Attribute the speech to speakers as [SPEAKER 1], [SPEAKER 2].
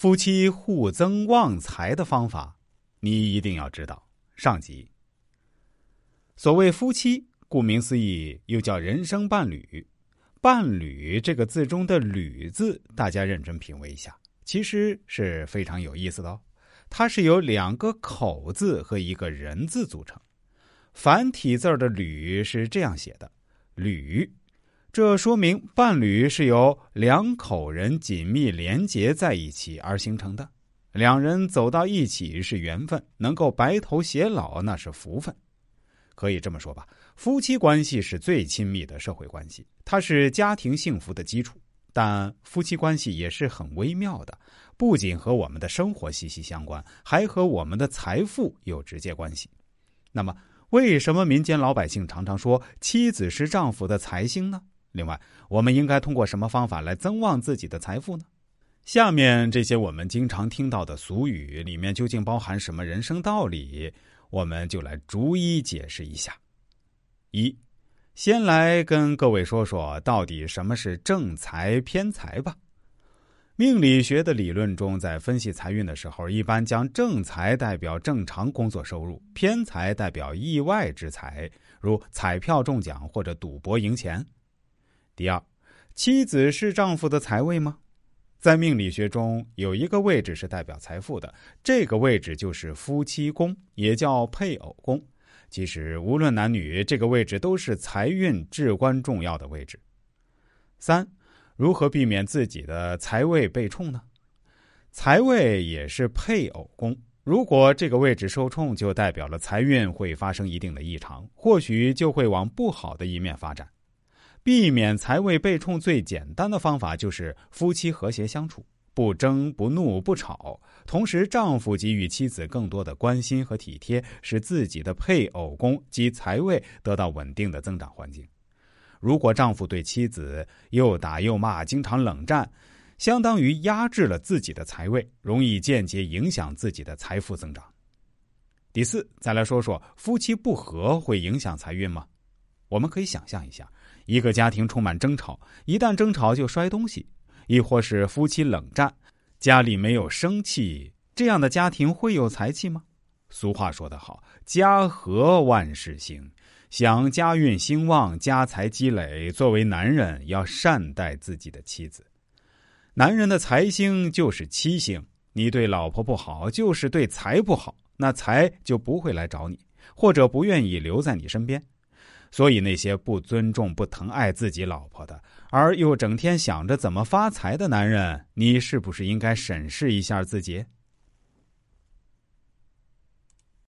[SPEAKER 1] 夫妻互增旺财的方法，你一定要知道。上集。所谓夫妻，顾名思义，又叫人生伴侣。伴侣这个字中的“侣”字，大家认真品味一下，其实是非常有意思的哦。它是由两个口字和一个人字组成。繁体字的“侣”是这样写的：“侣”。这说明伴侣是由两口人紧密连结在一起而形成的，两人走到一起是缘分，能够白头偕老那是福分。可以这么说吧，夫妻关系是最亲密的社会关系，它是家庭幸福的基础。但夫妻关系也是很微妙的，不仅和我们的生活息息相关，还和我们的财富有直接关系。那么，为什么民间老百姓常常说妻子是丈夫的财星呢？另外，我们应该通过什么方法来增旺自己的财富呢？下面这些我们经常听到的俗语里面究竟包含什么人生道理？我们就来逐一解释一下。一，先来跟各位说说到底什么是正财偏财吧。命理学的理论中，在分析财运的时候，一般将正财代表正常工作收入，偏财代表意外之财，如彩票中奖或者赌博赢钱。第二，妻子是丈夫的财位吗？在命理学中，有一个位置是代表财富的，这个位置就是夫妻宫，也叫配偶宫。其实，无论男女，这个位置都是财运至关重要的位置。三，如何避免自己的财位被冲呢？财位也是配偶宫，如果这个位置受冲，就代表了财运会发生一定的异常，或许就会往不好的一面发展。避免财位被冲最简单的方法就是夫妻和谐相处，不争不怒不吵。同时，丈夫给予妻子更多的关心和体贴，使自己的配偶宫及财位得到稳定的增长环境。如果丈夫对妻子又打又骂，经常冷战，相当于压制了自己的财位，容易间接影响自己的财富增长。第四，再来说说夫妻不和会影响财运吗？我们可以想象一下。一个家庭充满争吵，一旦争吵就摔东西，亦或是夫妻冷战，家里没有生气，这样的家庭会有财气吗？俗话说得好，家和万事兴。想家运兴旺、家财积累，作为男人要善待自己的妻子。男人的财星就是妻星，你对老婆不好，就是对财不好，那财就不会来找你，或者不愿意留在你身边。所以，那些不尊重、不疼爱自己老婆的，而又整天想着怎么发财的男人，你是不是应该审视一下自己？